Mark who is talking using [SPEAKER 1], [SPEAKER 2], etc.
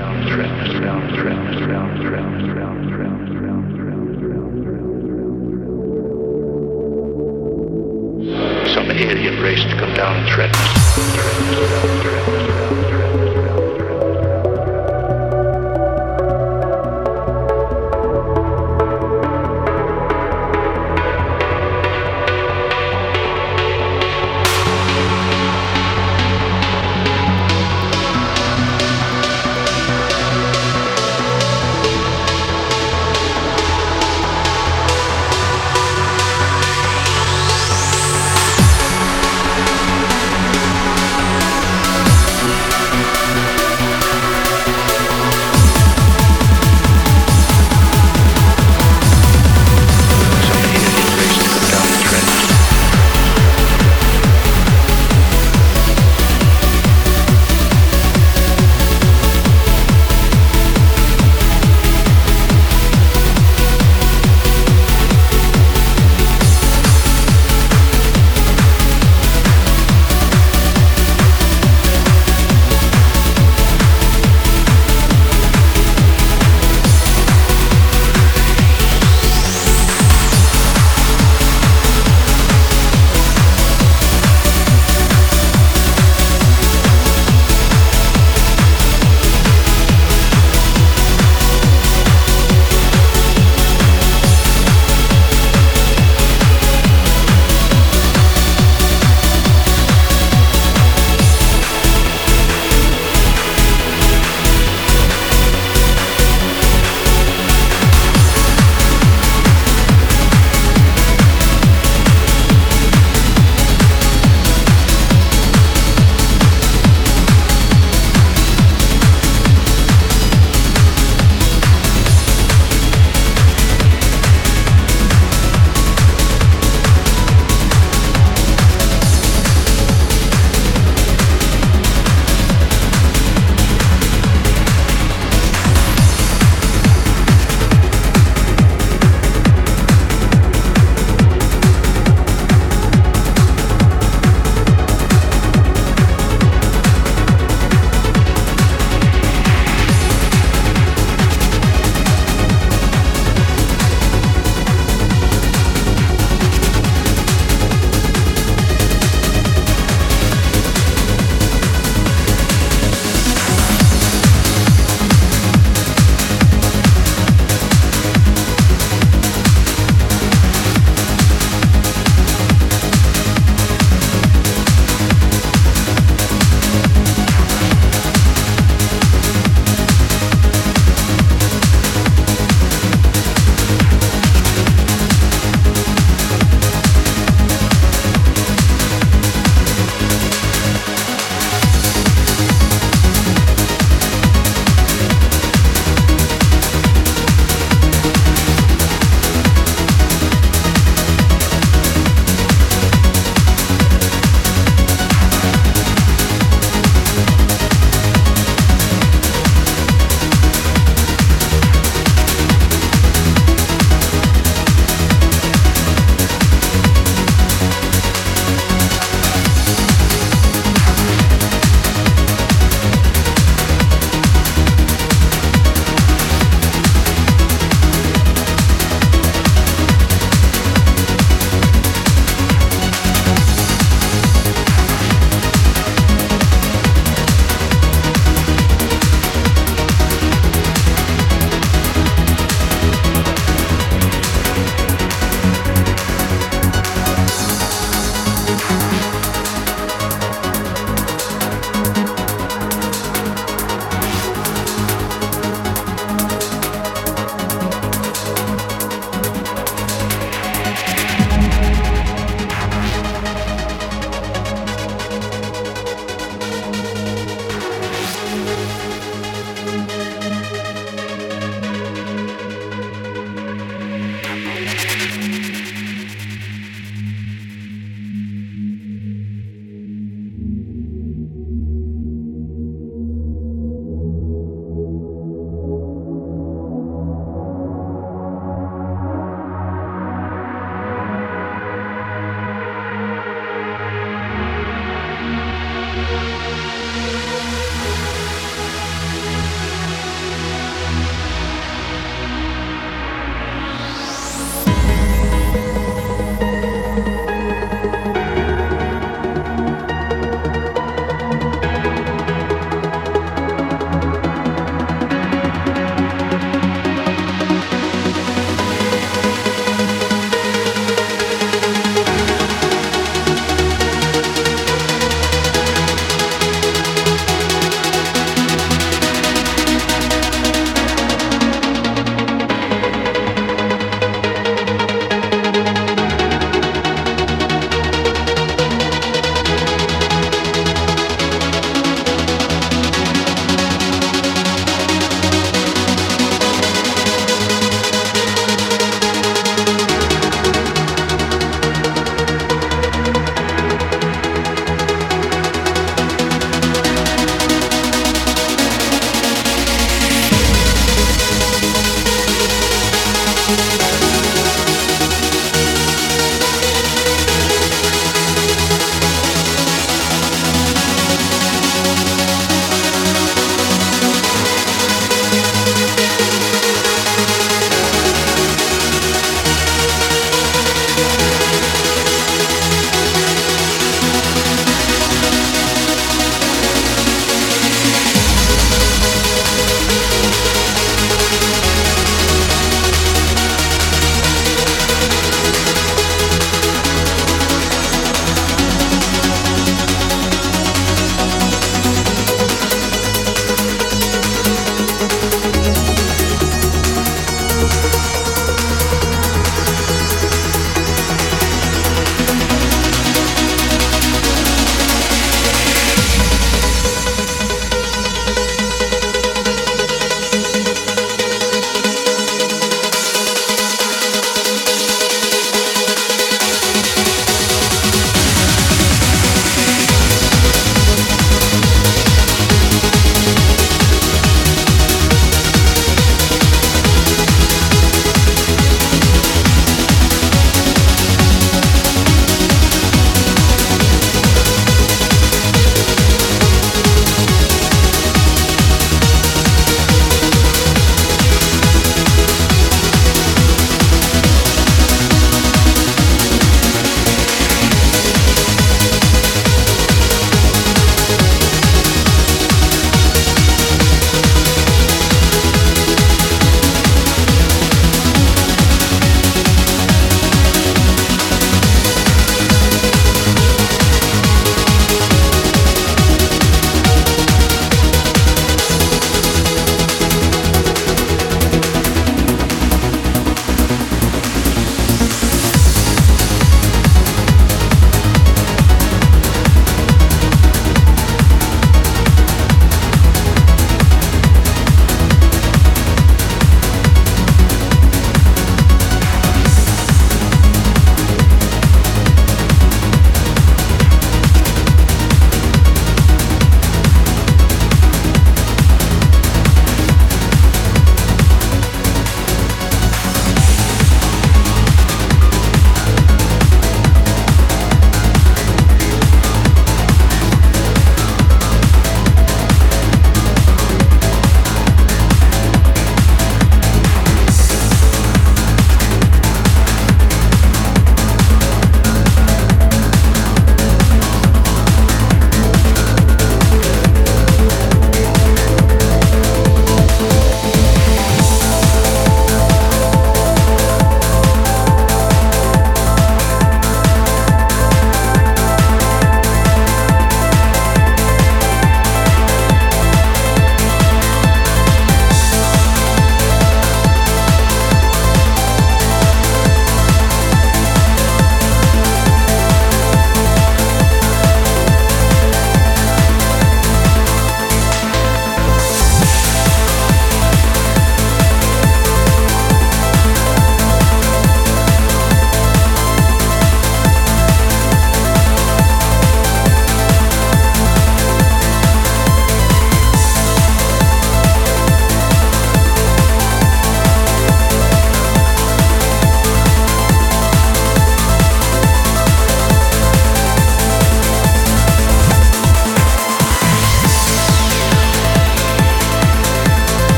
[SPEAKER 1] Some alien race to come down and threaten us.